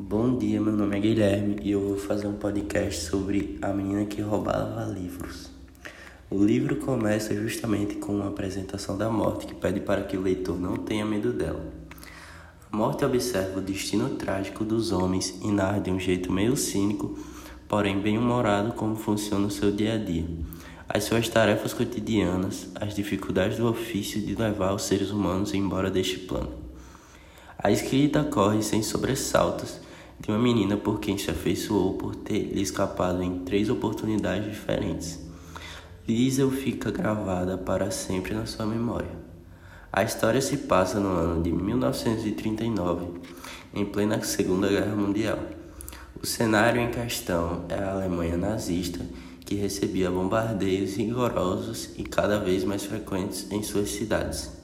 Bom dia, meu nome é Guilherme e eu vou fazer um podcast sobre a menina que roubava livros. O livro começa justamente com uma apresentação da morte que pede para que o leitor não tenha medo dela. A morte observa o destino trágico dos homens e narra de um jeito meio cínico, porém bem-humorado, como funciona o seu dia a dia, as suas tarefas cotidianas, as dificuldades do ofício de levar os seres humanos embora deste plano. A escrita corre sem sobressaltos de uma menina por quem se afeiçoou por ter lhe escapado em três oportunidades diferentes. Liesel fica gravada para sempre na sua memória. A história se passa no ano de 1939, em plena Segunda Guerra Mundial. O cenário em questão é a Alemanha nazista, que recebia bombardeios rigorosos e cada vez mais frequentes em suas cidades.